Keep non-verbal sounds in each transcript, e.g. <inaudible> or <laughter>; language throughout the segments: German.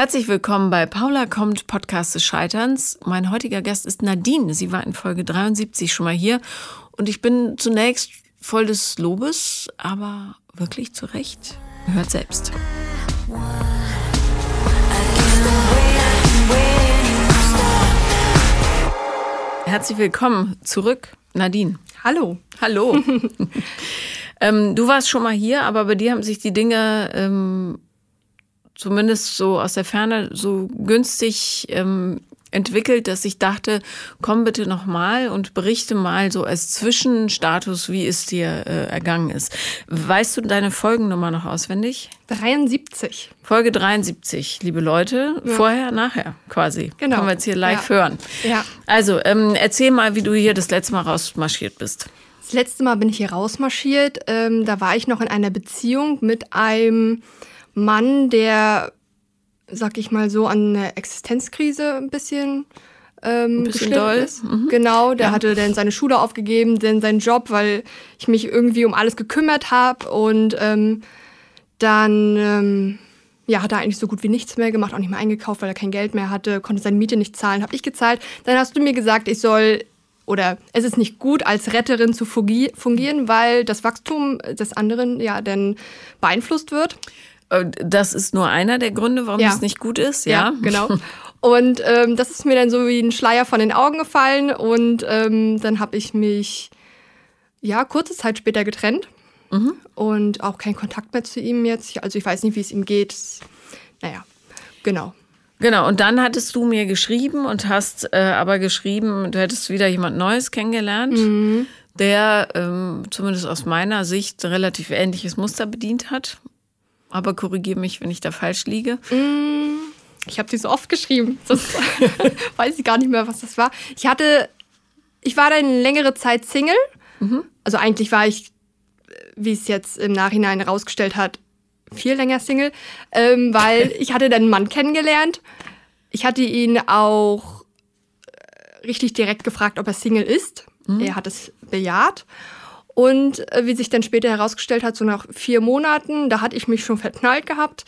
Herzlich willkommen bei Paula kommt Podcast des Scheiterns. Mein heutiger Gast ist Nadine. Sie war in Folge 73 schon mal hier und ich bin zunächst voll des Lobes, aber wirklich zu Recht. Hört selbst. Herzlich willkommen zurück, Nadine. Hallo. Hallo. <laughs> ähm, du warst schon mal hier, aber bei dir haben sich die Dinge ähm, zumindest so aus der Ferne so günstig ähm, entwickelt, dass ich dachte, komm bitte noch mal und berichte mal so als Zwischenstatus, wie es dir äh, ergangen ist. Weißt du deine Folgennummer noch auswendig? 73. Folge 73, liebe Leute. Ja. Vorher, nachher quasi. Genau. Können wir jetzt hier live ja. hören. Ja. Also, ähm, erzähl mal, wie du hier das letzte Mal rausmarschiert bist. Das letzte Mal bin ich hier rausmarschiert. Ähm, da war ich noch in einer Beziehung mit einem Mann, der sag ich mal so, an eine Existenzkrise ein bisschen ähm, ein bisschen doll. ist. Mhm. Genau, der ja. hatte dann seine Schule aufgegeben, dann seinen Job, weil ich mich irgendwie um alles gekümmert habe und ähm, dann ähm, ja, hat er eigentlich so gut wie nichts mehr gemacht, auch nicht mehr eingekauft, weil er kein Geld mehr hatte, konnte seine Miete nicht zahlen, habe ich gezahlt. Dann hast du mir gesagt, ich soll oder es ist nicht gut, als Retterin zu fungieren, weil das Wachstum des anderen ja dann beeinflusst wird. Äh, das ist nur einer der Gründe, warum Ja. es nicht gut ist, ja? Ja, genau. Und ähm, das ist mir dann so wie ein Schleier von den Augen gefallen und ähm, dann habe ich mich ja kurze Zeit später getrennt Mhm. und auch keinen Kontakt mehr zu ihm jetzt. Also ich weiß nicht, wie es ihm geht. Naja, genau. Genau, und dann hattest du mir geschrieben und hast äh, aber geschrieben, du hättest wieder jemand Neues kennengelernt, Mhm. der ähm, zumindest aus meiner Sicht relativ ähnliches Muster bedient hat. Aber korrigiere mich, wenn ich da falsch liege. Ich habe die so oft geschrieben. Das <laughs> weiß ich gar nicht mehr, was das war. Ich hatte, ich war dann längere Zeit Single. Also eigentlich war ich, wie es jetzt im Nachhinein herausgestellt hat, viel länger Single, ähm, weil ich hatte dann einen Mann kennengelernt. Ich hatte ihn auch äh, richtig direkt gefragt, ob er Single ist. Er hat es bejaht. Und äh, wie sich dann später herausgestellt hat, so nach vier Monaten, da hatte ich mich schon verknallt gehabt,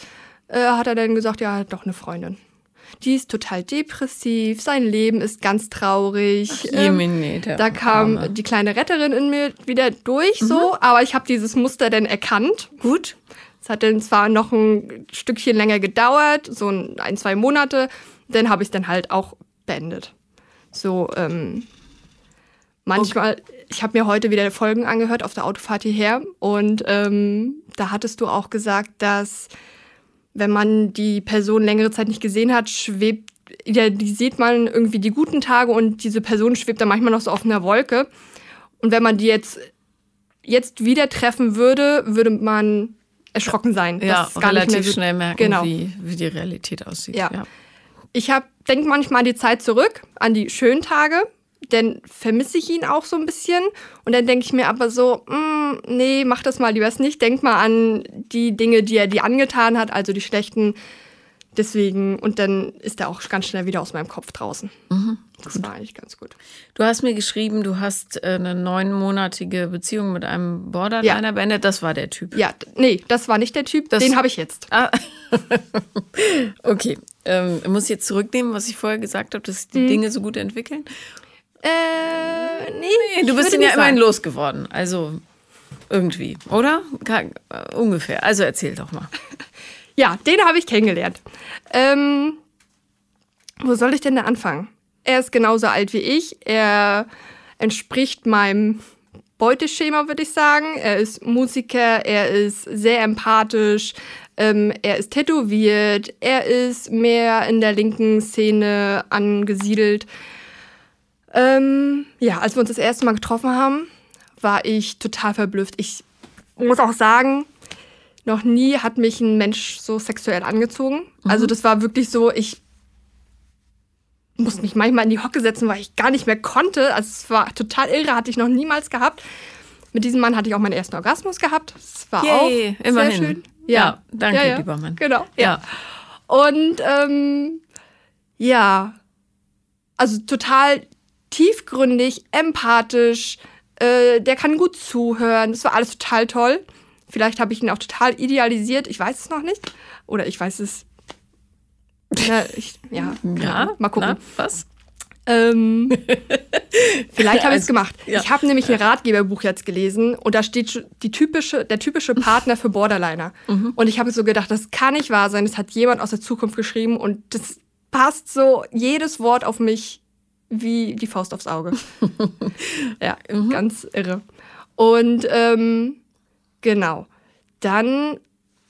äh, hat er dann gesagt, ja, er hat doch eine Freundin. Die ist total depressiv, sein Leben ist ganz traurig. Ähm, Jemine, der da kam Arme. die kleine Retterin in mir wieder durch, so, aber ich habe dieses Muster dann erkannt. Gut. Es hat dann zwar noch ein Stückchen länger gedauert, so ein, zwei Monate, dann habe ich dann halt auch beendet. So, ähm, manchmal, ich habe mir heute wieder Folgen angehört auf der Autofahrt hierher und ähm, da hattest du auch gesagt, dass wenn man die Person längere Zeit nicht gesehen hat, schwebt, ja, die sieht man irgendwie die guten Tage und diese Person schwebt dann manchmal noch so auf einer Wolke. Und wenn man die jetzt, jetzt wieder treffen würde, würde man erschrocken sein. Ja, dass es gar nicht relativ mehr so- schnell merken, Genau. wie, wie die Realität aussieht. Ja. Ich hab, denke manchmal an die Zeit zurück, an die schönen Tage, dann vermisse ich ihn auch so ein bisschen. Und dann denke ich mir aber so, mm, nee, mach das mal lieber nicht. Denk mal an die Dinge, die er dir angetan hat, also die schlechten. Deswegen, und dann ist er auch ganz schnell wieder aus meinem Kopf draußen. das war eigentlich ganz gut. Du hast mir geschrieben, du hast äh, eine neunmonatige Beziehung mit einem Borderliner Ja. beendet. Das war der Typ. Ja, nee, das war nicht der Typ, Das- den habe ich jetzt. Ah. <laughs> okay. Ähm, ich muss jetzt zurücknehmen, was ich vorher gesagt habe, dass sich die Mhm. Dinge so gut entwickeln. Äh, nee, Nee, du bist ihn ja immerhin losgeworden. Also irgendwie, oder? Äh, ungefähr. Also erzähl doch mal. <laughs> Ja, den habe ich kennengelernt. Ähm, wo soll ich denn da anfangen? Er ist genauso alt wie ich. Er entspricht meinem Beuteschema, würde ich sagen. Er ist Musiker, er ist sehr empathisch, ähm, er ist tätowiert, er ist mehr in der linken Szene angesiedelt. Ähm, ja, als wir uns das erste Mal getroffen haben, war ich total verblüfft. Ich muss auch sagen, noch nie hat mich ein Mensch so sexuell angezogen. Also das war wirklich so, ich musste mich manchmal in die Hocke setzen, weil ich gar nicht mehr konnte. Also es war total irre, hatte ich noch niemals gehabt. Mit diesem Mann hatte ich auch meinen ersten Orgasmus gehabt. Das war auch Yay, immerhin. sehr schön. Ja, danke, lieber Mann. Genau. Ja. Und ähm, ja, also total tiefgründig, empathisch, äh, der kann gut zuhören. Das war alles total toll. Vielleicht habe ich ihn auch total idealisiert, ich weiß es noch nicht. Oder ich weiß es Na, ich, ja, Ja, mal gucken. Na, was? Ähm, <laughs> vielleicht habe ich es Also, gemacht. ja. Ich habe nämlich ein Ratgeberbuch jetzt gelesen und da steht schon die typische, der typische Partner für Borderliner. Mhm. Und ich habe so gedacht, das kann nicht wahr sein. Das hat jemand aus der Zukunft geschrieben und das passt so jedes Wort auf mich wie die Faust aufs Auge. <laughs> ja, Mhm. ganz irre. Und ähm, genau. Dann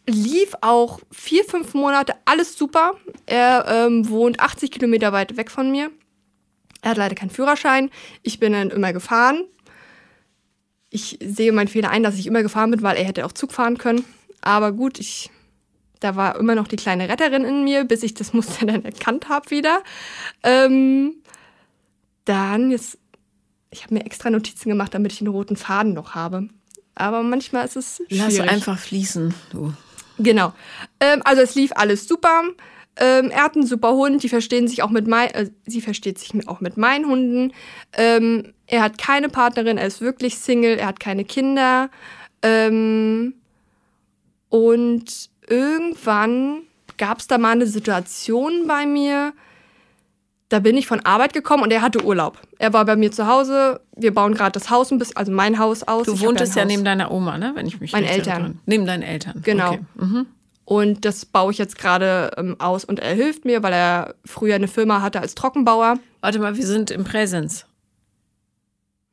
lief auch vier, fünf Monate alles super. Er ähm, wohnt 80 Kilometer weit weg von mir. Er hat leider keinen Führerschein. Ich bin dann immer gefahren. Ich sehe meinen Fehler ein, dass ich immer gefahren bin, weil er hätte auch Zug fahren können. Aber gut, ich, da war immer noch die kleine Retterin in mir, bis ich das Muster <laughs> dann erkannt habe wieder. Ähm, dann jetzt, ich habe mir extra Notizen gemacht, damit ich einen roten Faden noch habe. Aber manchmal ist es schwierig. Lass einfach fließen, du. Genau. Ähm, also es lief alles super. Ähm, er hat einen super Hund, die verstehen sich auch mit mein, äh, sie versteht sich auch mit meinen Hunden. Ähm, er hat keine Partnerin, er ist wirklich Single, er hat keine Kinder. Ähm, und irgendwann gab es da mal eine Situation bei mir, da bin ich von Arbeit gekommen und er hatte Urlaub. Er war bei mir zu Hause, wir bauen gerade das Haus ein bisschen, also mein Haus aus. Du Ich wohntest ja Haus. neben deiner Oma, ne? Wenn ich mich Meinen Eltern. erinnere. Neben deinen Eltern. Genau. Okay. Mhm. Und das baue ich jetzt gerade ähm, aus und er hilft mir, weil er früher eine Firma hatte als Trockenbauer. Warte mal, wir sind im Präsens.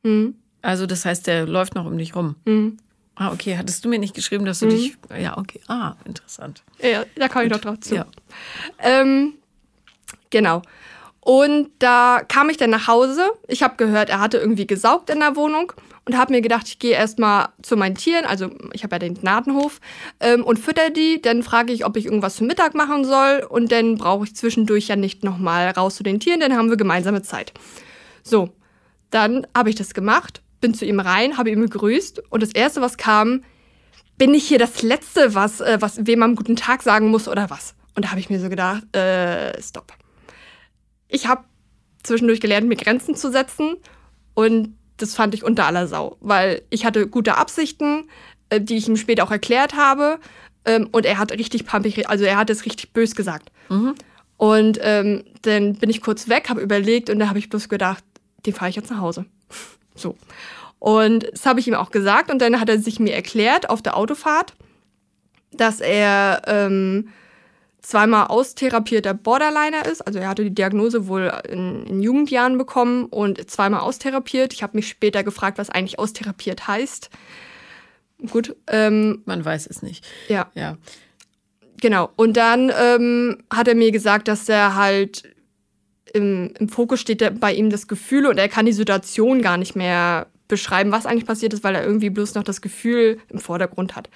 Hm. Also das heißt, der läuft noch um dich rum. Hm. Ah, okay. Hattest du mir nicht geschrieben, dass du Mhm. dich. Ja, okay. Ah, interessant. Ja, da komme ich noch drauf zu. Ja. Ähm, genau. Und da kam ich dann nach Hause. Ich habe gehört, er hatte irgendwie gesaugt in der Wohnung und habe mir gedacht, ich gehe erstmal zu meinen Tieren, also ich habe ja den Gnadenhof, ähm, und fütter die. Dann frage ich, ob ich irgendwas zum Mittag machen soll und dann brauche ich zwischendurch ja nicht nochmal raus zu den Tieren, dann haben wir gemeinsame Zeit. So, dann habe ich das gemacht, bin zu ihm rein, habe ihn begrüßt und das Erste, was kam, bin ich hier das Letzte, was, äh, was wem man guten Tag sagen muss oder was? Und da habe ich mir so gedacht, äh, stopp. Ich habe zwischendurch gelernt, mir Grenzen zu setzen und das fand ich unter aller Sau, weil ich hatte gute Absichten, äh, die ich ihm später auch erklärt habe ähm, und er hat richtig pampig, also er hat es richtig bös gesagt. Und ähm, dann bin ich kurz weg, habe überlegt und da habe ich bloß gedacht, den fahre ich jetzt nach Hause. <laughs> So. Und das habe ich ihm auch gesagt und dann hat er sich mir erklärt auf der Autofahrt, dass er ähm, zweimal austherapierter Borderliner ist. Also er hatte die Diagnose wohl in, in Jugendjahren bekommen und zweimal austherapiert. Ich habe mich später gefragt, was eigentlich austherapiert heißt. Gut, ähm, Man weiß es nicht. ja. Ja. Genau. Und dann ähm, hat er mir gesagt, dass er halt im, im Fokus steht bei ihm das Gefühl und er kann die Situation gar nicht mehr beschreiben, was eigentlich passiert ist, weil er irgendwie bloß noch das Gefühl im Vordergrund hat.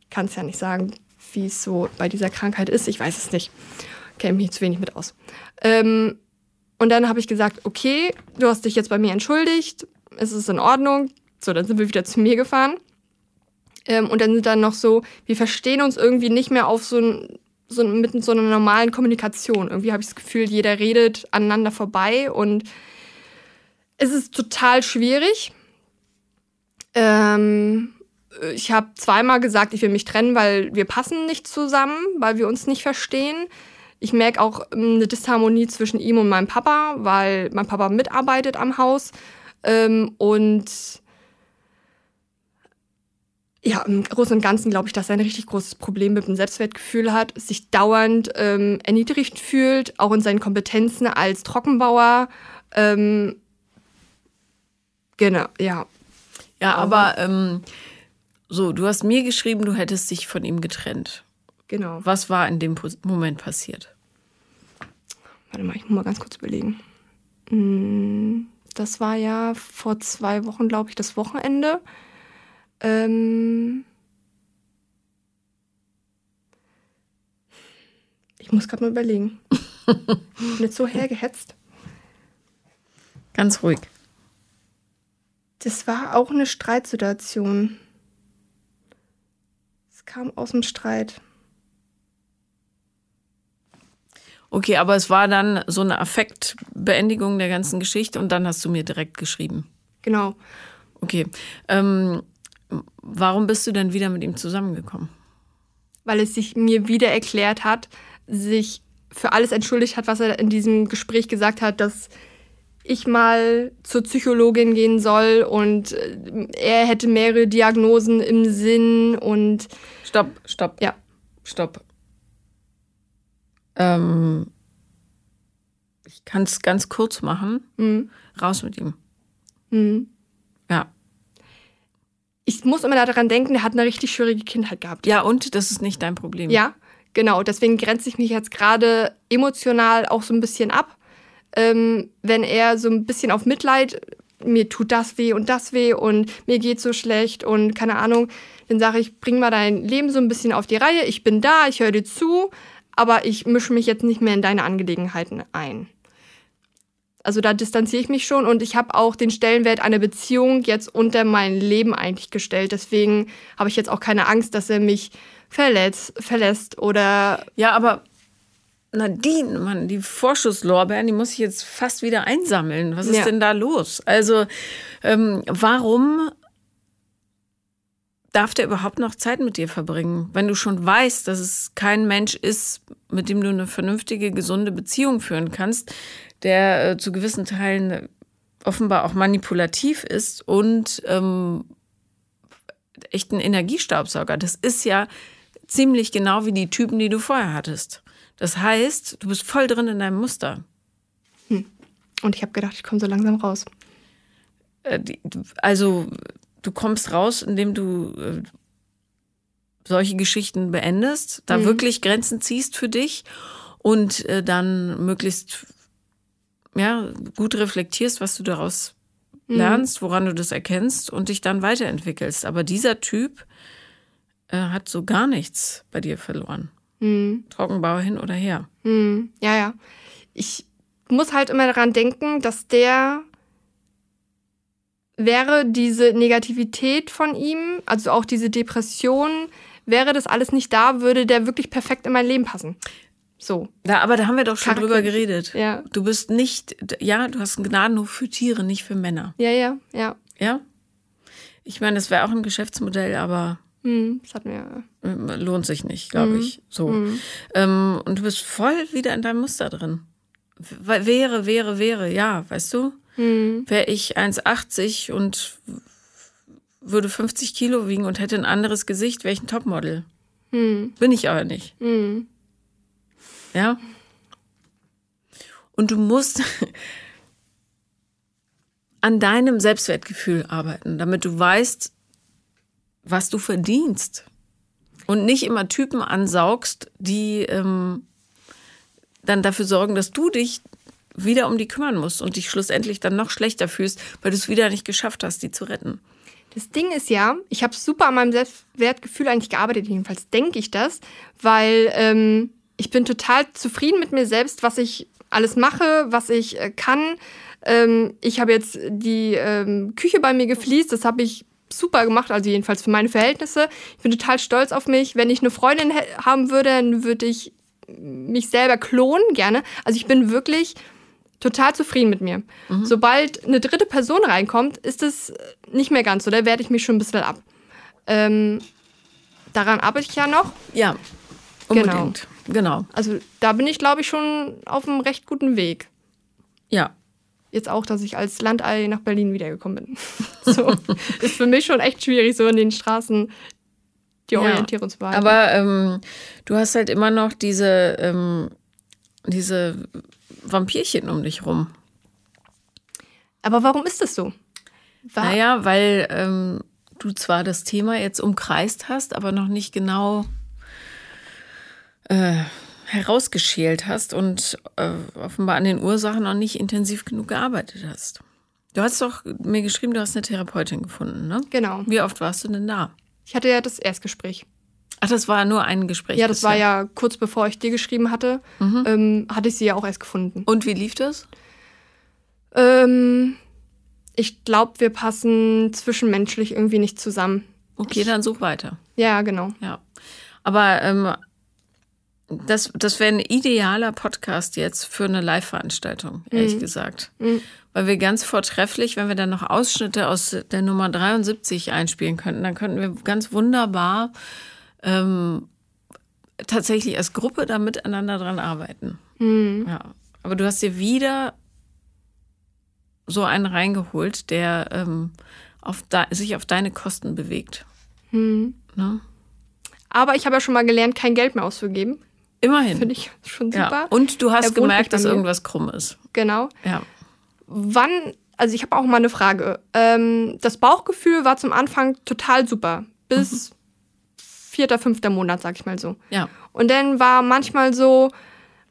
Ich kann es ja nicht sagen, wie es so bei dieser Krankheit ist. Ich weiß es nicht. Kenne mich zu wenig mit aus. Ähm, und dann habe ich gesagt, okay, du hast dich jetzt bei mir entschuldigt, es ist in Ordnung. So, dann sind wir wieder zu mir gefahren. Ähm, und dann sind dann noch so, wir verstehen uns irgendwie nicht mehr auf so ein, so mit so einer normalen Kommunikation. Irgendwie habe ich das Gefühl, jeder redet aneinander vorbei und es ist total schwierig. Ähm, ich habe zweimal gesagt, ich will mich trennen, weil wir passen nicht zusammen, weil wir uns nicht verstehen. Ich merke auch ähm, eine Disharmonie zwischen ihm und meinem Papa, weil mein Papa mitarbeitet am Haus. Ähm, und ja, im Großen und Ganzen glaube ich, dass er ein richtig großes Problem mit dem Selbstwertgefühl hat, sich dauernd ähm, erniedrigt fühlt, auch in seinen Kompetenzen als Trockenbauer. Ähm, genau, ja. Ja, aber ähm, so, du hast mir geschrieben, du hättest dich von ihm getrennt. Genau. Was war in dem Moment passiert? Warte mal, ich muss mal ganz kurz überlegen. Mm, Das war ja vor zwei Wochen, glaube ich, das Wochenende. Ähm ich muss gerade mal überlegen. Ich bin jetzt so hergehetzt. Ganz ruhig. Das war auch eine Streitsituation. Kam aus dem Streit. Okay, aber es war dann so eine Affektbeendigung der ganzen Geschichte und dann hast du mir direkt geschrieben. Genau. Okay. Ähm, warum bist du denn wieder mit ihm zusammengekommen? weil es sich mir wieder erklärt hat, sich für alles entschuldigt hat, was er in diesem Gespräch gesagt hat, dass ich mal zur Psychologin gehen soll und äh, er hätte mehrere Diagnosen im Sinn und. Stopp, stopp. Ja. Stopp. Ähm, ich kann es ganz kurz machen. Mhm. Raus mit ihm. Mhm. Ja. Ich muss immer daran denken, der hat eine richtig schwierige Kindheit gehabt. Ja, und das ist nicht dein Problem. Ja, genau. Deswegen grenze ich mich jetzt gerade emotional auch so ein bisschen ab. Ähm, wenn er so ein bisschen auf Mitleid, mir tut das weh und das weh und mir geht so schlecht und keine Ahnung, dann sage ich, bring mal dein Leben so ein bisschen auf die Reihe. Ich bin da, ich höre dir zu, aber ich mische mich jetzt nicht mehr in deine Angelegenheiten ein. Also da distanziere ich mich schon und ich habe auch den Stellenwert einer Beziehung jetzt unter mein Leben eigentlich gestellt. Deswegen habe ich jetzt auch keine Angst, dass er mich verletzt, verlässt oder. Ja, aber Nadine, Mann, die Vorschusslorbeeren, die muss ich jetzt fast wieder einsammeln. Was ist Ja. denn da los? Also, ähm, warum darf der überhaupt noch Zeit mit dir verbringen? Wenn du schon weißt, dass es kein Mensch ist, mit dem du eine vernünftige, gesunde Beziehung führen kannst, der äh, zu gewissen Teilen offenbar auch manipulativ ist und ähm, echt ein Energiestaubsauger. Das ist ja ziemlich genau wie die Typen, die du vorher hattest. Das heißt, du bist voll drin in deinem Muster. Und ich habe gedacht, ich komme so langsam raus. Äh, Also, du kommst raus, indem du äh, solche Geschichten beendest, da wirklich Grenzen ziehst für dich und äh, dann möglichst ja, gut reflektierst, was du daraus lernst, woran du das erkennst und dich dann weiterentwickelst. Aber dieser Typ äh, hat so gar nichts bei dir verloren. Hm. Trockenbau hin oder her. Hm. Ja, ja. Ich muss halt immer daran denken, dass der wäre diese Negativität von ihm, also auch diese Depression, wäre das alles nicht da, würde der wirklich perfekt in mein Leben passen. So. Ja, aber da haben wir doch schon drüber geredet. Ja. Du bist nicht, ja, du hast einen Gnadenhof für Tiere, nicht für Männer. Ja, ja, ja. Ja? Ich meine, das wäre auch ein Geschäftsmodell, aber Hm. Das hat mir. äh, lohnt sich nicht, glaube ich. So. Ähm, und du bist voll wieder in deinem Muster drin. W- Wäre, wäre, wäre, ja, weißt du? Hm. Wäre ich 1,80 und würde 50 Kilo wiegen und hätte ein anderes Gesicht, wäre ich ein Topmodel. Hm. Bin ich aber nicht. Hm. Ja. Und du musst <laughs> an deinem Selbstwertgefühl arbeiten, damit du weißt, was du verdienst. Und nicht immer Typen ansaugst, die ähm, dann dafür sorgen, dass du dich wieder um die kümmern musst und dich schlussendlich dann noch schlechter fühlst, weil du es wieder nicht geschafft hast, die zu retten. Das Ding ist ja, ich habe super an meinem Selbstwertgefühl eigentlich gearbeitet, jedenfalls denke ich das, weil ähm, ich bin total zufrieden mit mir selbst, was ich alles mache, was ich äh, kann. Ähm, ich habe jetzt die ähm, Küche bei mir gefliest, das habe ich super gemacht, also jedenfalls für meine Verhältnisse. Ich bin total stolz auf mich. Wenn ich eine Freundin haben würde, dann würde ich mich selber klonen gerne. Also ich bin wirklich total zufrieden mit mir. Sobald eine dritte Person reinkommt, ist es nicht mehr ganz so. Da werde ich mich schon ein bisschen ab. Ähm, daran arbeite ich ja noch. Ja, Genau. unbedingt. Genau. Also da bin ich, glaube ich, schon auf einem recht guten Weg. Ja. Jetzt auch, dass ich als Landei nach Berlin wiedergekommen bin. <laughs> so ist für mich schon echt schwierig, so in den Straßen die Ja, Orientierung zu behalten. Aber ähm, du hast halt immer noch diese, ähm, diese Vampirchen um dich rum. Aber warum ist das so? Wa- Naja, weil ähm, du zwar das Thema jetzt umkreist hast, aber noch nicht genau äh, herausgeschält hast und äh, offenbar an den Ursachen noch nicht intensiv genug gearbeitet hast. Du hast doch mir geschrieben, du hast eine Therapeutin gefunden, ne? Genau. Wie oft warst du denn da? Ich hatte ja das Erstgespräch. Ach, das war nur ein Gespräch. Ja, das war bisher. ja kurz bevor ich dir geschrieben hatte, ähm, hatte ich sie ja auch erst gefunden. Und wie lief das? Ähm, ich glaube, wir passen zwischenmenschlich irgendwie nicht zusammen. Okay, dann such weiter. Ja, genau. Ja. Aber ähm, das, das wäre ein idealer Podcast jetzt für eine Live-Veranstaltung, ehrlich gesagt. Weil wir ganz vortrefflich, wenn wir dann noch Ausschnitte aus der Nummer 73 einspielen könnten, dann könnten wir ganz wunderbar ähm, tatsächlich als Gruppe da miteinander dran arbeiten. Mhm. Ja. Aber du hast dir wieder so einen reingeholt, der ähm, auf sich auf deine Kosten bewegt. Mhm. Ne? Aber ich habe ja schon mal gelernt, kein Geld mehr auszugeben. Immerhin. Finde ich schon super. ja. Und du hast Er gemerkt, dass irgendwas krumm ist. Genau. Ja. Wann, also ich habe auch mal eine Frage. Ähm, das Bauchgefühl war zum Anfang total super. Bis vierter, fünfter Monat, sag ich mal so. Ja. Und dann war manchmal so,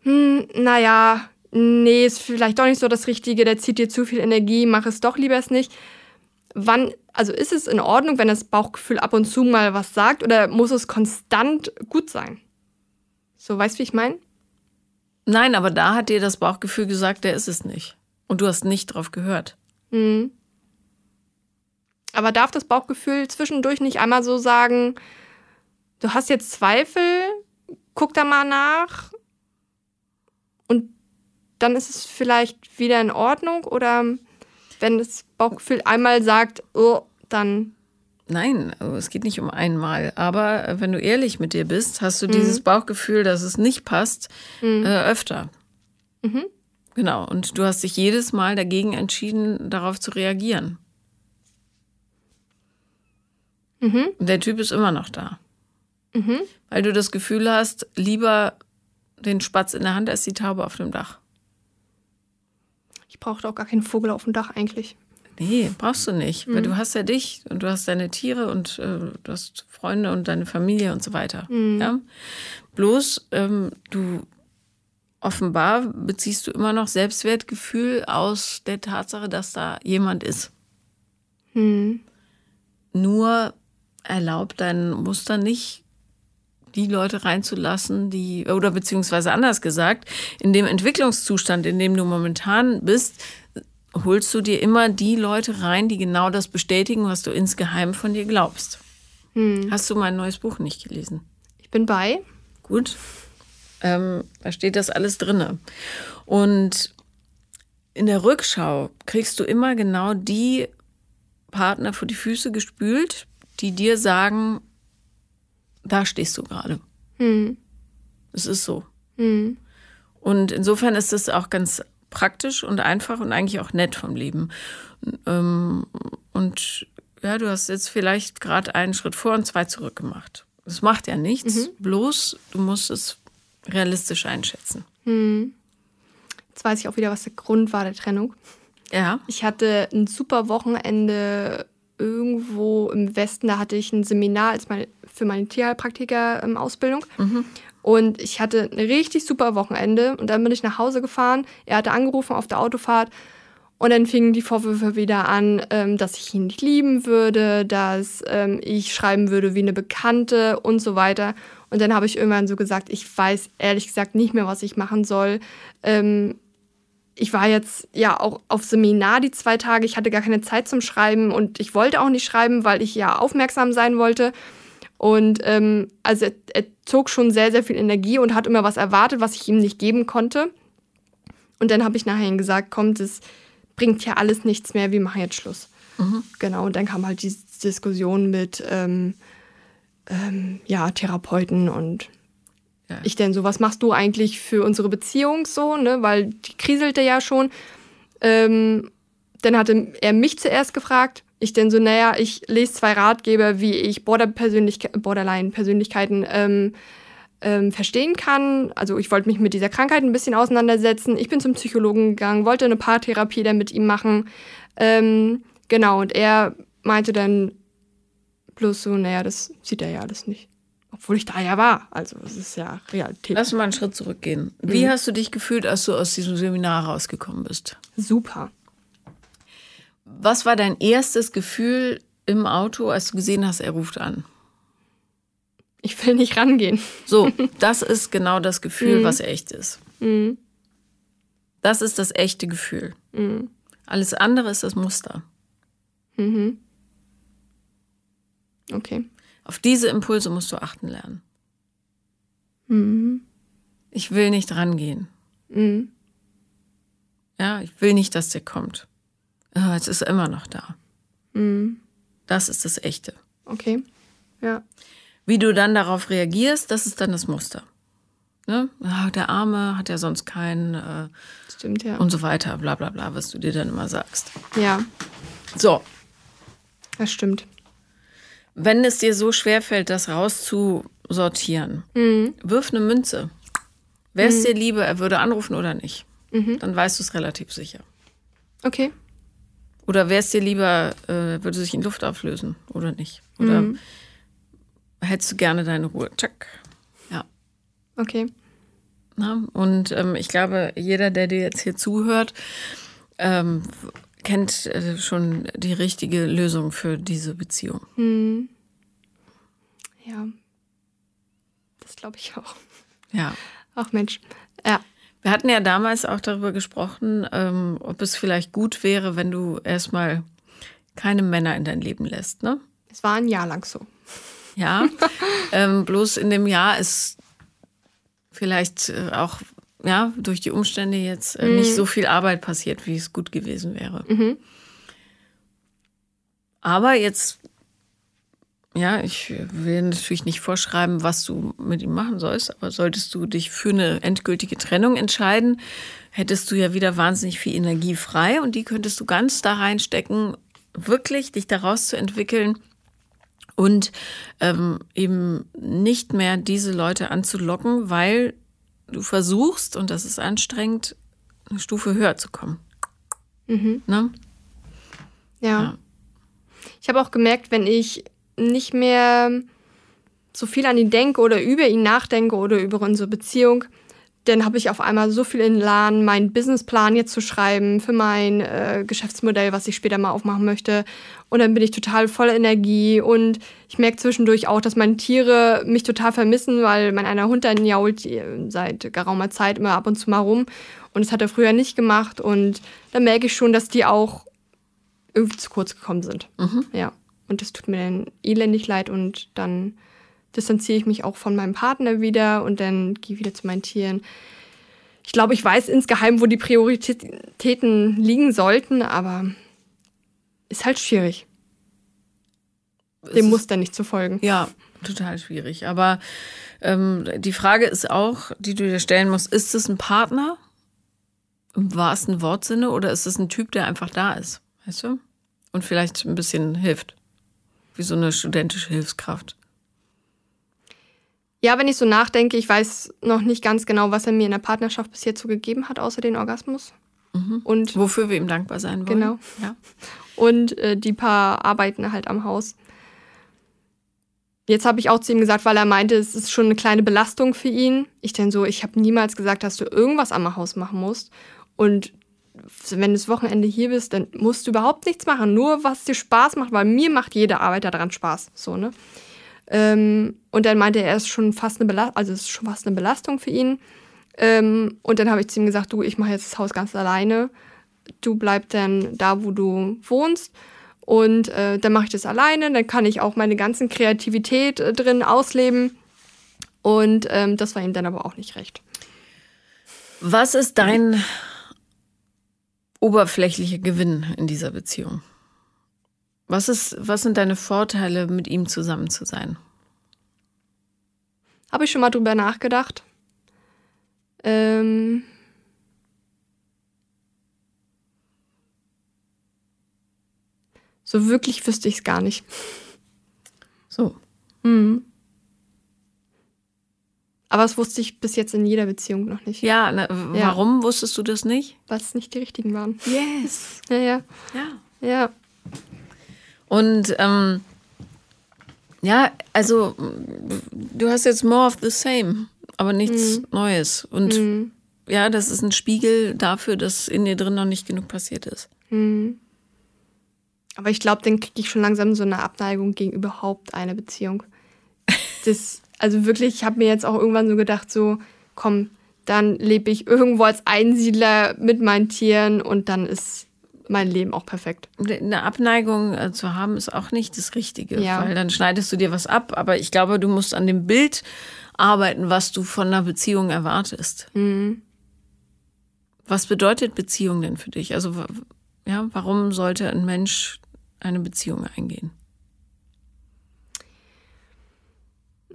hm, naja, nee, ist vielleicht doch nicht so das Richtige, der zieht dir zu viel Energie, mach es doch lieber es nicht. Wann, also ist es in Ordnung, wenn das Bauchgefühl ab und zu mal was sagt oder muss es konstant gut sein? So, weißt du, wie ich meine? Nein, aber da hat dir das Bauchgefühl gesagt, der ist es nicht. Und du hast nicht drauf gehört. Mhm. Aber darf das Bauchgefühl zwischendurch nicht einmal so sagen, du hast jetzt Zweifel, guck da mal nach und dann ist es vielleicht wieder in Ordnung? Oder wenn das Bauchgefühl einmal sagt, oh, dann. Nein, also es geht nicht um einmal. Aber äh, wenn du ehrlich mit dir bist, hast du dieses Bauchgefühl, dass es nicht passt, äh, öfter. Mhm. Genau. Und du hast dich jedes Mal dagegen entschieden, darauf zu reagieren. Mhm. Und der Typ ist immer noch da. Mhm. Weil du das Gefühl hast, lieber den Spatz in der Hand als die Taube auf dem Dach. Ich brauchte auch gar keinen Vogel auf dem Dach eigentlich. Nee, brauchst du nicht, weil du hast ja dich und du hast deine Tiere und äh, du hast Freunde und deine Familie und so weiter. Ja? Bloß ähm, du offenbar beziehst du immer noch Selbstwertgefühl aus der Tatsache, dass da jemand ist. Hm. Nur erlaubt dein Muster nicht, die Leute reinzulassen, die, oder beziehungsweise anders gesagt, in dem Entwicklungszustand, in dem du momentan bist, holst du dir immer die Leute rein, die genau das bestätigen, was du insgeheim von dir glaubst. Hm. Hast du mein neues Buch nicht gelesen? Ich bin bei. Gut. Ähm, da steht das alles drinne. Und in der Rückschau kriegst du immer genau die Partner vor die Füße gespült, die dir sagen, da stehst du gerade. Hm. Es ist so. Hm. Und insofern ist es auch ganz praktisch und einfach und eigentlich auch nett vom Leben. Ähm, und ja, du hast jetzt vielleicht gerade einen Schritt vor und zwei zurück gemacht. Das macht ja nichts, bloß du musst es realistisch einschätzen. Hm. Jetzt weiß ich auch wieder, was der Grund war der Trennung. Ja. Ich hatte ein super Wochenende irgendwo im Westen. Da hatte ich ein Seminar als meine, für meine Tierheilpraktiker-Ausbildung. Und ich hatte ein richtig super Wochenende. Und dann bin ich nach Hause gefahren. Er hatte angerufen auf der Autofahrt. Und dann fingen die Vorwürfe wieder an, ähm, dass ich ihn nicht lieben würde, dass ähm, ich schreiben würde wie eine Bekannte und so weiter. Und dann habe ich irgendwann so gesagt, ich weiß ehrlich gesagt nicht mehr, was ich machen soll. Ähm, ich war jetzt ja auch auf Seminar die zwei Tage. Ich hatte gar keine Zeit zum Schreiben und ich wollte auch nicht schreiben, weil ich ja aufmerksam sein wollte. Und ähm, also er, er zog schon sehr, sehr viel Energie und hat immer was erwartet, was ich ihm nicht geben konnte. Und dann habe ich nachher gesagt, komm, das bringt ja alles nichts mehr, wir machen jetzt Schluss. Genau, und dann kam halt die Diskussion mit ähm, ähm, ja, Therapeuten und Ja. ich denn so, was machst du eigentlich für unsere Beziehung so, ne? Weil die kriselte ja schon. Ähm, dann hatte er mich zuerst gefragt. Ich denn so, naja, ich lese zwei Ratgeber, wie ich Border-Persönlichke Borderline-Persönlichkeiten ähm, ähm, verstehen kann. Also ich wollte mich mit dieser Krankheit ein bisschen auseinandersetzen. Ich bin zum Psychologen gegangen, wollte eine Paartherapie dann mit ihm machen. Ähm, genau, und er meinte dann bloß so, naja, das sieht er ja alles nicht. Obwohl ich da ja war. Also es ist ja Realität. Lass mal einen Schritt zurückgehen. Wie hast du dich gefühlt, als du aus diesem Seminar rausgekommen bist? Super. Was war dein erstes Gefühl im Auto, als du gesehen hast, er ruft an? Ich will nicht rangehen. So, <laughs> das ist genau das Gefühl, was echt ist. Mhm. Das ist das echte Gefühl. Mhm. Alles andere ist das Muster. Mhm. Okay. Auf diese Impulse musst du achten lernen. Mhm. Ich will nicht rangehen. Mhm. Ja, ich will nicht, dass der kommt. Ja, es ist immer noch da. Mhm. Das ist das Echte. Okay. Ja. Wie du dann darauf reagierst, das ist dann das Muster. Ne? Ah, der Arme hat ja sonst keinen äh, Stimmt, ja. und so weiter, bla bla bla, was du dir dann immer sagst. ja, So, das stimmt. wenn es dir so schwerfällt, das rauszusortieren, wirf eine Münze. Wäre es dir lieber, er würde anrufen oder nicht? Dann weißt du es relativ sicher. Okay. Oder wäre es dir lieber, äh, würde sich in Luft auflösen oder nicht? Oder hättest du gerne deine Ruhe? Tschack. Ja. Okay. Na? Und ähm, ich glaube, jeder, der dir jetzt hier zuhört, ähm, kennt äh, schon die richtige Lösung für diese Beziehung. Ja. Das glaube ich auch. Ja. Ach Mensch. Ja. Wir hatten ja damals auch darüber gesprochen, ähm, ob es vielleicht gut wäre, wenn du erstmal keine Männer in dein Leben lässt, ne? Es war ein Jahr lang so. Ja. <laughs> ähm, bloß in dem Jahr ist vielleicht äh, auch ja, durch die Umstände jetzt äh, nicht so viel Arbeit passiert, wie es gut gewesen wäre. Aber jetzt, ja, ich will natürlich nicht vorschreiben, was du mit ihm machen sollst, aber solltest du dich für eine endgültige Trennung entscheiden, hättest du ja wieder wahnsinnig viel Energie frei und die könntest du ganz da reinstecken, wirklich dich daraus zu entwickeln und ähm, eben nicht mehr diese Leute anzulocken, weil du versuchst, und das ist anstrengend, eine Stufe höher zu kommen. Ne? Ja. Ja. Ich habe auch gemerkt, wenn ich nicht mehr so viel an ihn denke oder über ihn nachdenke oder über unsere Beziehung, dann habe ich auf einmal so viel in Laden, meinen Businessplan jetzt zu schreiben für mein äh, Geschäftsmodell, was ich später mal aufmachen möchte. Und dann bin ich total voller Energie und ich merke zwischendurch auch, dass meine Tiere mich total vermissen, weil mein einer Hund dann jault äh, seit geraumer Zeit immer ab und zu mal rum. Und das hat er früher nicht gemacht. Und da merke ich schon, dass die auch irgendwie zu kurz gekommen sind. Ja. Und das tut mir dann elendig leid und dann distanziere ich mich auch von meinem Partner wieder und dann gehe ich wieder zu meinen Tieren. Ich glaube, ich weiß insgeheim, wo die Prioritäten liegen sollten, aber ist halt schwierig, dem Muster nicht zu folgen. Ja, total schwierig. Aber ähm, die Frage ist auch, die du dir stellen musst, ist es ein Partner im wahrsten Wortsinne oder ist es ein Typ, der einfach da ist? Weißt du? Und vielleicht ein bisschen hilft. Wie so eine studentische Hilfskraft. Ja, wenn ich so nachdenke, ich weiß noch nicht ganz genau, was er mir in der Partnerschaft bis jetzt so gegeben hat, außer den Orgasmus. Und Wofür wir ihm dankbar sein wollen. Genau. Ja. und äh, die paar arbeiten halt am Haus. Jetzt habe ich auch zu ihm gesagt, weil er meinte, es ist schon eine kleine Belastung für ihn. Ich denn so, ich habe niemals gesagt, dass du irgendwas am Haus machen musst. Und wenn du das Wochenende hier bist, dann musst du überhaupt nichts machen. Nur was dir Spaß macht, weil mir macht jede Arbeit daran Spaß. So, ne? Ähm, und dann meinte er, er ist schon fast eine Belastung, also es ist schon fast eine Belastung für ihn. Ähm, und dann habe ich zu ihm gesagt, du, ich mache jetzt das Haus ganz alleine. Du bleib dann da, wo du wohnst. Und äh, dann mache ich das alleine. Dann kann ich auch meine ganzen Kreativität äh, drin ausleben. Und ähm, das war ihm dann aber auch nicht recht. Was ist dein oberflächlicher Gewinn in dieser Beziehung? Was, ist, was sind deine Vorteile, mit ihm zusammen zu sein? Habe ich schon mal drüber nachgedacht. Ähm, so wirklich wüsste ich es gar nicht. So. Aber das wusste ich bis jetzt in jeder Beziehung noch nicht, Ja, na, w- Ja. warum wusstest du das nicht? weil es nicht die richtigen waren. Yes. <laughs> Ja, ja, Ja. ja. Und ähm, ja, also du hast jetzt more of the same, aber nichts Neues. Und ja, das ist ein Spiegel dafür, dass in dir drin noch nicht genug passiert ist. Aber ich glaube, dann kriege ich schon langsam so eine Abneigung gegen überhaupt eine Beziehung. <laughs> Das, also wirklich, ich habe mir jetzt auch irgendwann so gedacht, so, komm, dann lebe ich irgendwo als Einsiedler mit meinen Tieren und dann ist mein Leben auch perfekt. Eine Abneigung äh, zu haben ist auch nicht das Richtige, Ja. weil dann schneidest du dir was ab. Aber ich glaube, du musst an dem Bild arbeiten, was du von einer Beziehung erwartest. Was bedeutet Beziehung denn für dich? Also ja, warum sollte ein Mensch eine Beziehung eingehen?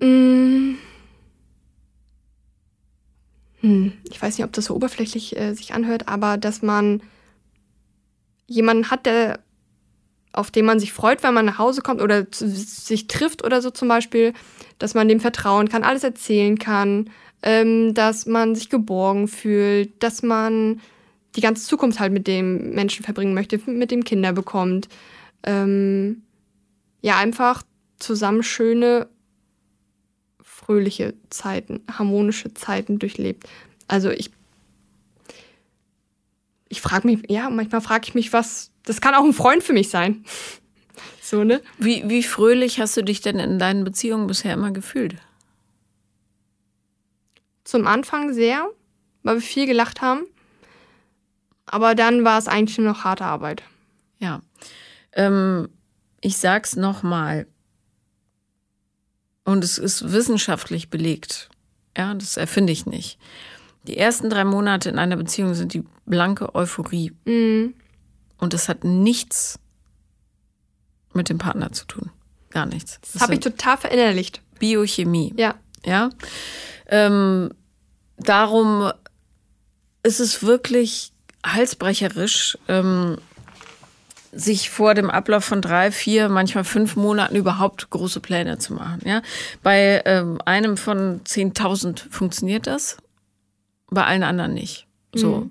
Mm. Hm, ich weiß nicht, ob das so oberflächlich äh, sich anhört, aber dass man jemanden hat, der, auf den man sich freut, wenn man nach Hause kommt oder sich trifft oder so zum Beispiel, dass man dem vertrauen kann, alles erzählen kann, ähm, dass man sich geborgen fühlt, dass man die ganze Zukunft halt mit dem Menschen verbringen möchte, mit dem Kinder bekommt. Ähm, ja, einfach zusammen schöne, fröhliche Zeiten, harmonische Zeiten durchlebt. Also ich, ich frage mich, ja, manchmal frage ich mich, was, das kann auch ein Freund für mich sein. <laughs> so, ne? Wie, wie fröhlich hast du dich denn in deinen Beziehungen bisher immer gefühlt? Zum Anfang sehr, weil wir viel gelacht haben. Aber dann war es eigentlich nur noch harte Arbeit. Ja. Ähm, ich sag's nochmal. Und es ist wissenschaftlich belegt. Ja, das erfinde ich nicht. Die ersten drei Monate in einer Beziehung sind die blanke Euphorie. Mhm. Und das hat nichts mit dem Partner zu tun. Gar nichts. Das, das habe ich total verinnerlicht. Biochemie. Ja. Ja. Ähm, darum ist es wirklich halsbrecherisch, ähm, sich vor dem Ablauf von drei, vier, manchmal fünf Monaten überhaupt große Pläne zu machen. Ja? Bei ähm, einem von 10.000 funktioniert das, bei allen anderen nicht. So. Mhm.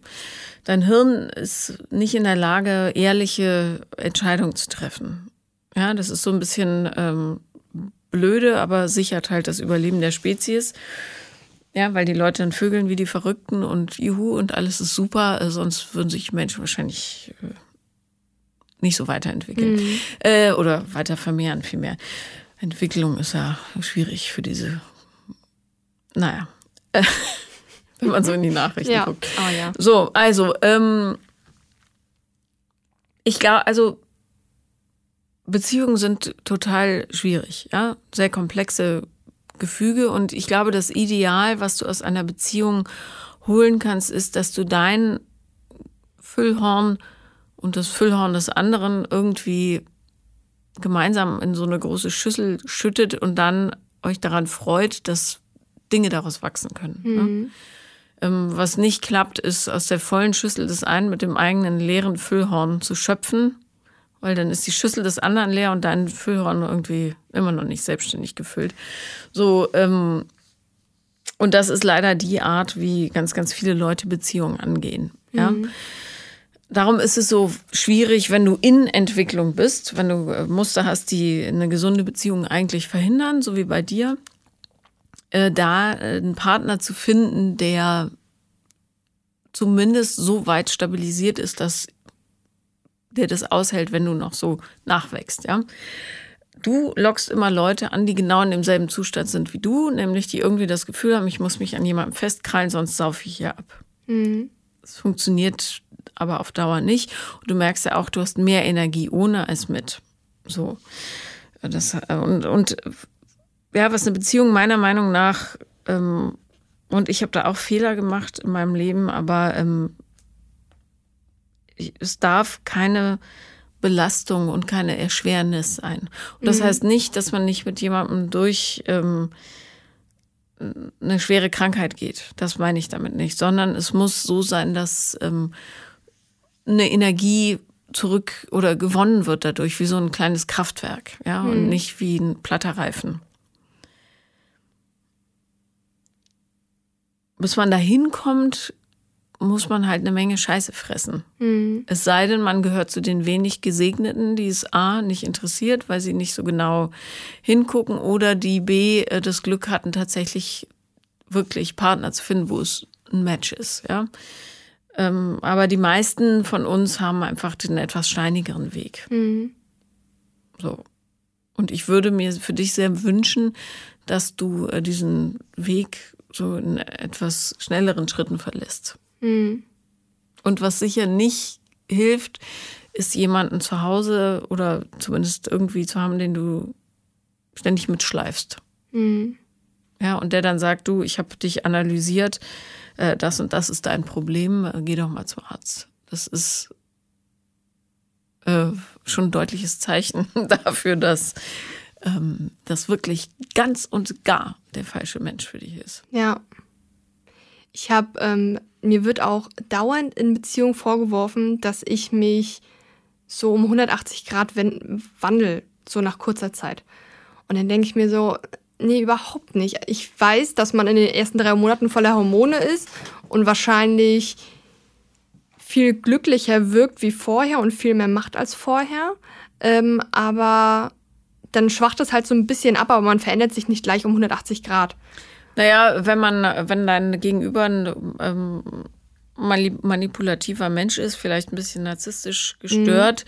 Dein Hirn ist nicht in der Lage, ehrliche Entscheidungen zu treffen. Ja, das ist so ein bisschen ähm, blöde, aber sichert halt das Überleben der Spezies. Ja, weil die Leute dann vögeln wie die Verrückten und juhu und alles ist super, äh, sonst würden sich Menschen wahrscheinlich äh, nicht so weiterentwickeln. Mhm. Äh, oder weiter vermehren, vielmehr. Entwicklung ist ja schwierig für diese, naja, äh, <laughs> wenn man so in die Nachrichten ja. guckt. Oh, ja. So, also, ähm, ich glaube, also Beziehungen sind total schwierig, ja, sehr komplexe Gefüge und ich glaube, das Ideal, was du aus einer Beziehung holen kannst, ist, dass du dein Füllhorn und das Füllhorn des anderen irgendwie gemeinsam in so eine große Schüssel schüttet und dann euch daran freut, dass Dinge daraus wachsen können. Ne? Mhm. Ne? Was nicht klappt, ist aus der vollen Schüssel des einen mit dem eigenen leeren Füllhorn zu schöpfen, weil dann ist die Schüssel des anderen leer und dein Füllhorn irgendwie immer noch nicht selbstständig gefüllt. So, ähm, und das ist leider die Art, wie ganz, ganz viele Leute Beziehungen angehen. Ja. Mhm. Darum ist es so schwierig, wenn du in Entwicklung bist, wenn du äh, Muster hast, die eine gesunde Beziehung eigentlich verhindern, so wie bei dir, äh, da äh, einen Partner zu finden, der zumindest so weit stabilisiert ist, dass der das aushält, wenn du noch so nachwächst, ja. Du lockst immer Leute an, die genau in demselben Zustand sind wie du, nämlich die irgendwie das Gefühl haben, ich muss mich an jemandem festkrallen, sonst saufe ich hier ab. Mhm. Es funktioniert aber auf Dauer nicht. Und du merkst ja auch, du hast mehr Energie ohne als mit. So. Das, und, und ja, was eine Beziehung meiner Meinung nach, ähm, und ich habe da auch Fehler gemacht in meinem Leben, aber ähm, es darf keine Belastung und keine Erschwernis sein. Und das mhm. heißt nicht, dass man nicht mit jemandem durch ähm, eine schwere Krankheit geht. Das meine ich damit nicht, sondern es muss so sein, dass ähm, eine Energie zurück oder gewonnen wird dadurch, wie so ein kleines Kraftwerk, ja, mhm. und nicht wie ein platter Reifen. Bis man da hinkommt, muss man halt eine Menge Scheiße fressen. Mhm. Es sei denn, man gehört zu den wenig Gesegneten, die es A nicht interessiert, weil sie nicht so genau hingucken, oder die B äh, das Glück hatten, tatsächlich wirklich Partner zu finden, wo es ein Match ist, ja. Ähm, aber die meisten von uns haben einfach den etwas steinigeren Weg. Mhm. So. Und ich würde mir für dich sehr wünschen, dass du äh, diesen Weg so in etwas schnelleren Schritten verlässt. Mhm. Und was sicher nicht hilft, ist jemanden zu Hause oder zumindest irgendwie zu haben, den du ständig mitschleifst. Mhm. Ja, und der dann sagt, du, ich habe dich analysiert, äh, das und das ist dein Problem, äh, geh doch mal zum Arzt. Das ist äh, schon ein deutliches Zeichen <laughs> dafür, dass ähm, das wirklich ganz und gar der falsche Mensch für dich ist. Ja. Ich habe, ähm, mir wird auch dauernd in Beziehung vorgeworfen, dass ich mich so um 180 Grad wandel, so nach kurzer Zeit. Und dann denke ich mir so, nee, überhaupt nicht. Ich weiß, dass man in den ersten drei Monaten voller Hormone ist und wahrscheinlich viel glücklicher wirkt wie vorher und viel mehr macht als vorher. Ähm, aber dann schwacht es halt so ein bisschen ab, aber man verändert sich nicht gleich um 180 Grad. Naja, wenn man, wenn dein Gegenüber ein ähm, manipulativer Mensch ist, vielleicht ein bisschen narzisstisch gestört,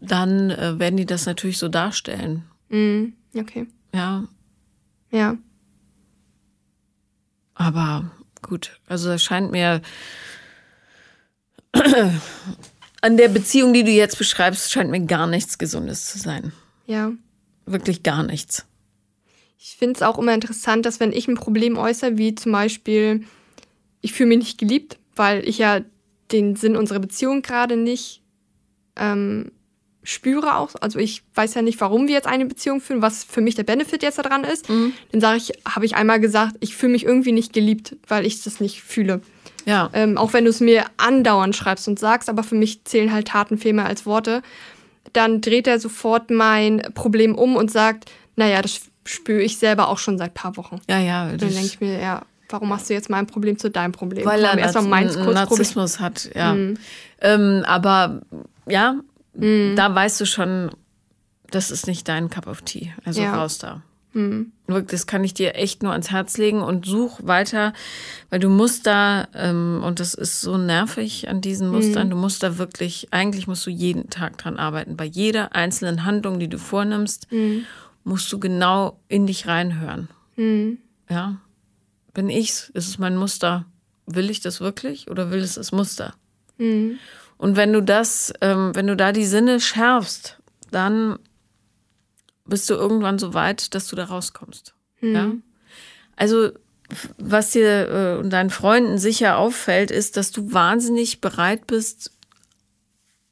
mhm. dann äh, werden die das natürlich so darstellen. Mhm. Okay. Ja. Ja. Aber gut, also es scheint mir an der Beziehung, die du jetzt beschreibst, scheint mir gar nichts Gesundes zu sein. Ja. Wirklich gar nichts. Ich finde es auch immer interessant, dass wenn ich ein Problem äußere, wie zum Beispiel, ich fühle mich nicht geliebt, weil ich ja den Sinn unserer Beziehung gerade nicht ähm, spüre auch. Also ich weiß ja nicht, warum wir jetzt eine Beziehung führen, was für mich der Benefit jetzt daran ist. Mhm. Dann sage ich, habe ich einmal gesagt, ich fühle mich irgendwie nicht geliebt, weil ich das nicht fühle. Ja. Ähm, auch wenn du es mir andauernd schreibst und sagst, aber für mich zählen halt Taten viel mehr als Worte. Dann dreht er sofort mein Problem um und sagt, naja, das spüre ich selber auch schon seit ein paar Wochen. Ja, ja. Dann denke ich mir, ja, warum machst du jetzt mein Problem zu deinem Problem? Weil er erstmal meins kurz Narzissmus hat, ja. Mhm. Ähm, aber ja, mhm. da weißt du schon, das ist nicht dein Cup of Tea. Also ja. raus da. Mhm. Das kann ich dir echt nur ans Herz legen und such weiter, weil du musst da, ähm, und das ist so nervig an diesen Mustern, mhm. du musst da wirklich, eigentlich musst du jeden Tag dran arbeiten. Bei jeder einzelnen Handlung, die du vornimmst, mhm. musst du genau in dich reinhören. Mhm. Ja. Bin ich's? Ist es mein Muster? Will ich das wirklich oder will es das Muster? Und wenn du das, ähm, wenn du da die Sinne schärfst, dann bist du irgendwann so weit, dass du da rauskommst. Mhm. Ja? Also, was dir äh, und deinen Freunden sicher auffällt, ist, dass du wahnsinnig bereit bist,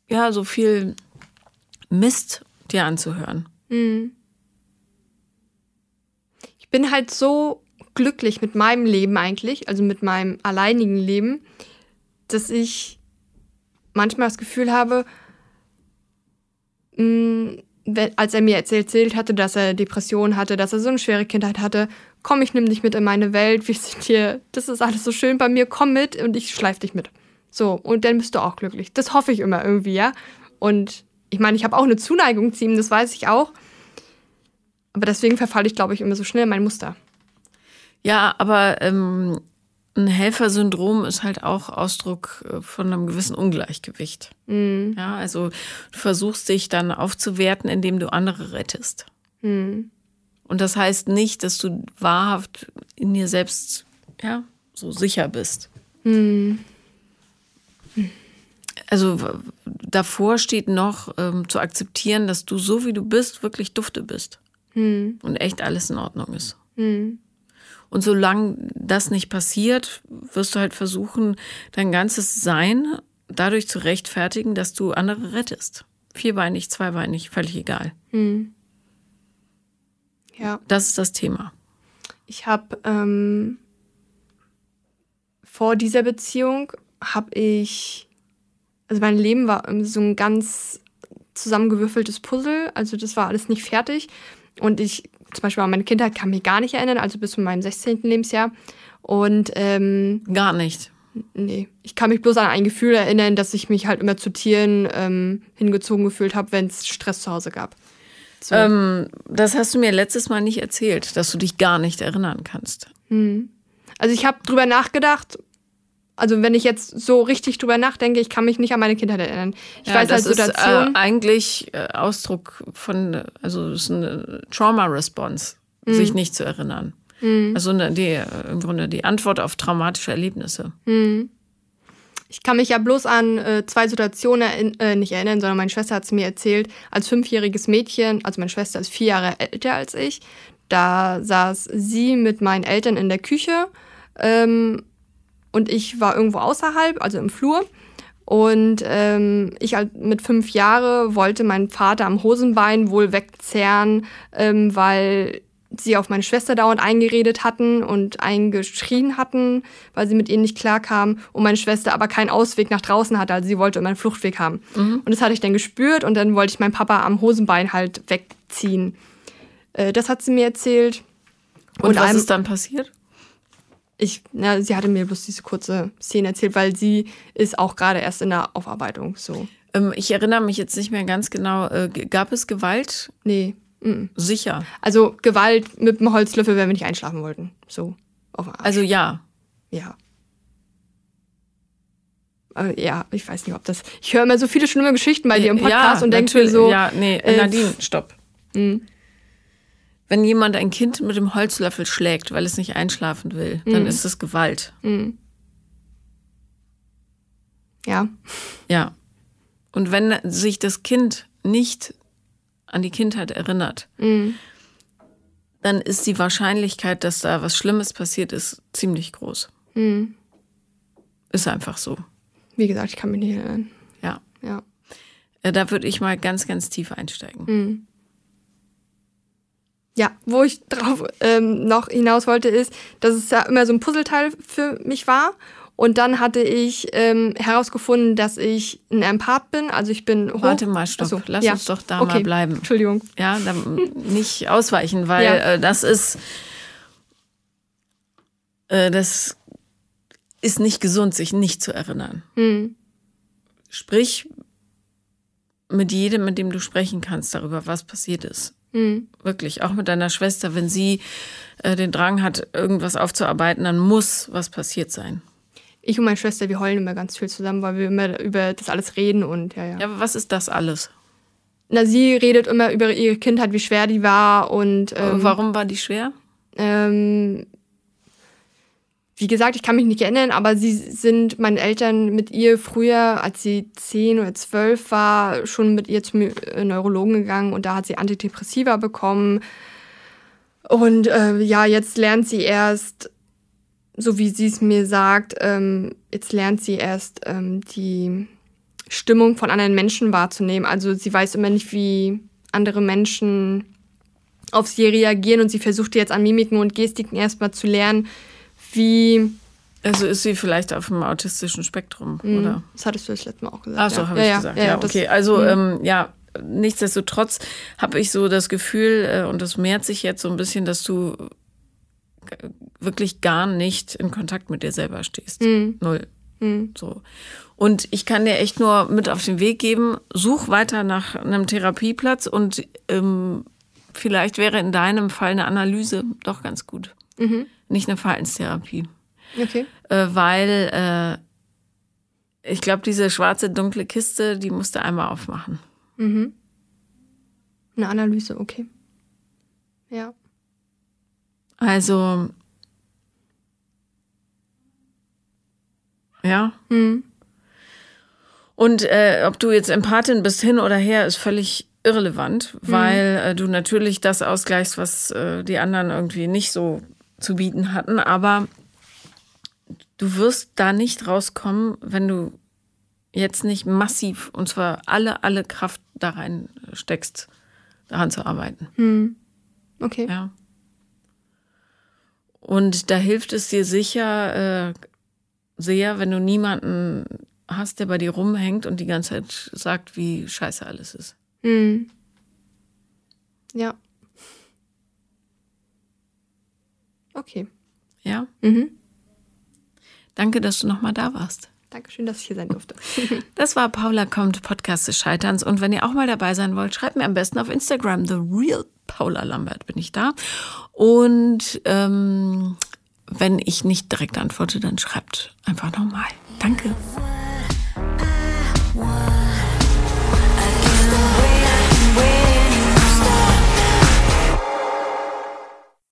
ja, so viel Mist dir anzuhören. Mhm. Ich bin halt so glücklich mit meinem Leben eigentlich, also mit meinem alleinigen Leben, dass ich manchmal das Gefühl habe, mm, als er mir erzählt hatte, dass er Depressionen hatte, dass er so eine schwere Kindheit hatte, komm, ich nimm dich mit in meine Welt, wir sind hier, das ist alles so schön bei mir, komm mit und ich schleif dich mit. So, und dann bist du auch glücklich. Das hoffe ich immer irgendwie, ja. Und ich meine, ich habe auch eine Zuneigung zu ihm, das weiß ich auch. Aber deswegen verfalle ich, glaube ich, immer so schnell in mein Muster. Ja, aber ähm, ein Helfersyndrom ist halt auch Ausdruck äh, von einem gewissen Ungleichgewicht. Mhm. Ja, also du versuchst dich dann aufzuwerten, indem du andere rettest. Mhm. Und das heißt nicht, dass du wahrhaft in dir selbst ja, so sicher bist. Mhm. Also davor steht noch ähm, zu akzeptieren, dass du so wie du bist wirklich dufte bist. Mhm. Und echt alles in Ordnung ist. Und solange das nicht passiert, wirst du halt versuchen, dein ganzes Sein dadurch zu rechtfertigen, dass du andere rettest. Vierbeinig, zweibeinig, völlig egal. Mhm. Ja. Das ist das Thema. Ich habe ähm, vor dieser Beziehung habe ich, also mein Leben war so ein ganz zusammengewürfeltes Puzzle. Also das war alles nicht fertig. Und ich zum Beispiel an meine Kindheit kann mich gar nicht erinnern, also bis zu meinem 16. Lebensjahr. Und ähm, gar nicht. Nee, ich kann mich bloß an ein Gefühl erinnern, dass ich mich halt immer zu Tieren ähm, hingezogen gefühlt habe, wenn es Stress zu Hause gab. So. Ähm, das hast du mir letztes Mal nicht erzählt, dass du dich gar nicht erinnern kannst. Hm. Also ich habe drüber nachgedacht, also wenn ich jetzt so richtig drüber nachdenke, ich kann mich nicht an meine Kindheit erinnern. Ich ja, weiß das halt Situationen. Ist, äh, eigentlich äh, Ausdruck von, also es ist eine Trauma-Response, mhm. sich nicht zu erinnern. Mhm. Also eine, die, im Grunde die Antwort auf traumatische Erlebnisse. Mhm. Ich kann mich ja bloß an äh, zwei Situationen äh, nicht erinnern, sondern meine Schwester hat es mir erzählt. Als fünfjähriges Mädchen, also meine Schwester ist vier Jahre älter als ich, da saß sie mit meinen Eltern in der Küche. Ähm, und ich war irgendwo außerhalb, also im Flur. Und ähm, ich halt mit fünf Jahren wollte meinen Vater am Hosenbein wohl wegzerren, ähm, weil sie auf meine Schwester dauernd eingeredet hatten und eingeschrien hatten, weil sie mit ihnen nicht klarkam und meine Schwester aber keinen Ausweg nach draußen hatte, also sie wollte immer einen Fluchtweg haben. Mhm. Und das hatte ich dann gespürt und dann wollte ich meinen Papa am Hosenbein halt wegziehen. Äh, das hat sie mir erzählt. Und, und was einem, ist dann passiert? Ich, na, sie hatte mir bloß diese kurze Szene erzählt, weil sie ist auch gerade erst in der Aufarbeitung so. Ähm, ich erinnere mich jetzt nicht mehr ganz genau. Äh, gab es Gewalt? Nee. Mhm. Sicher. Also Gewalt mit einem Holzlöffel, wenn wir nicht einschlafen wollten. So. Also ja. Ja. Aber ja, ich weiß nicht, ob das. Ich höre immer so viele schlimme Geschichten bei dir im Podcast ja, und denke mir so. Ja, nee, äh, Nadine, stopp. Mh. Wenn jemand ein Kind mit dem Holzlöffel schlägt, weil es nicht einschlafen will, mhm. dann ist es Gewalt. Mhm. Ja. Ja. Und wenn sich das Kind nicht an die Kindheit erinnert, mhm. dann ist die Wahrscheinlichkeit, dass da was Schlimmes passiert ist, ziemlich groß. Mhm. Ist einfach so. Wie gesagt, ich kann mich nicht erinnern. Ja. Ja. Äh, da würde ich mal ganz, ganz tief einsteigen. Mhm. Ja, wo ich drauf ähm, noch hinaus wollte, ist, dass es ja immer so ein Puzzleteil für mich war. Und dann hatte ich ähm, herausgefunden, dass ich ein Empath bin. Also ich bin hoch. Warte mal, stopp. So, Lass ja. uns doch da okay. mal bleiben. Entschuldigung. Ja, <laughs> nicht ausweichen, weil ja. äh, das ist äh, das ist nicht gesund, sich nicht zu erinnern. Mhm. Sprich mit jedem, mit dem du sprechen kannst, darüber, was passiert ist. Mhm. Wirklich, auch mit deiner Schwester, wenn sie äh, den Drang hat, irgendwas aufzuarbeiten, dann muss was passiert sein ich und meine Schwester, wir heulen immer ganz viel zusammen, weil wir immer über das alles reden und ja, ja. Ja, aber was ist das alles? Na, sie redet immer über ihre Kindheit, wie schwer die war und. Ähm, Warum war die schwer? Ähm, wie gesagt, ich kann mich nicht erinnern, aber sie sind meine Eltern mit ihr früher, als sie zehn oder zwölf war, schon mit ihr zum Neurologen gegangen und da hat sie Antidepressiva bekommen. Und äh, ja, jetzt lernt sie erst so wie sie es mir sagt, ähm, jetzt lernt sie erst ähm, die Stimmung von anderen Menschen wahrzunehmen. Also sie weiß immer nicht, wie andere Menschen auf sie reagieren und sie versucht jetzt an Mimiken und Gestiken erstmal zu lernen, wie. Also ist sie vielleicht auf dem autistischen Spektrum, mhm. oder? Das hattest du das letzte Mal auch gesagt. Ach so, ja. habe ja, ich ja, gesagt. Ja, ja okay. Also, mhm. ähm, ja, nichtsdestotrotz habe ich so das Gefühl, äh, und das mehrt sich jetzt so ein bisschen, dass du wirklich gar nicht in Kontakt mit dir selber stehst. Mhm. Null. Mhm. So. Und ich kann dir echt nur mit auf den Weg geben, such weiter nach einem Therapieplatz und ähm, vielleicht wäre in deinem Fall eine Analyse doch ganz gut. Mhm. Nicht eine Verhaltenstherapie. Okay. Äh, weil äh, ich glaube, diese schwarze, dunkle Kiste, die musst du einmal aufmachen. Mhm. Eine Analyse, okay. Ja. Also, ja. Hm. Und äh, ob du jetzt Empathin bist, hin oder her, ist völlig irrelevant, hm. weil äh, du natürlich das ausgleichst, was äh, die anderen irgendwie nicht so zu bieten hatten. Aber du wirst da nicht rauskommen, wenn du jetzt nicht massiv, und zwar alle, alle Kraft da rein steckst, daran zu arbeiten. Hm. Okay. Ja. Und da hilft es dir sicher äh, sehr, wenn du niemanden hast, der bei dir rumhängt und die ganze Zeit sagt, wie scheiße alles ist. Mhm. Ja. Okay. Ja? Mhm. Danke, dass du nochmal da warst. Dankeschön, dass ich hier sein durfte. <laughs> das war Paula kommt, Podcast des Scheiterns. Und wenn ihr auch mal dabei sein wollt, schreibt mir am besten auf Instagram, The Real Paula Lambert bin ich da. Und ähm, wenn ich nicht direkt antworte, dann schreibt einfach nochmal. Danke.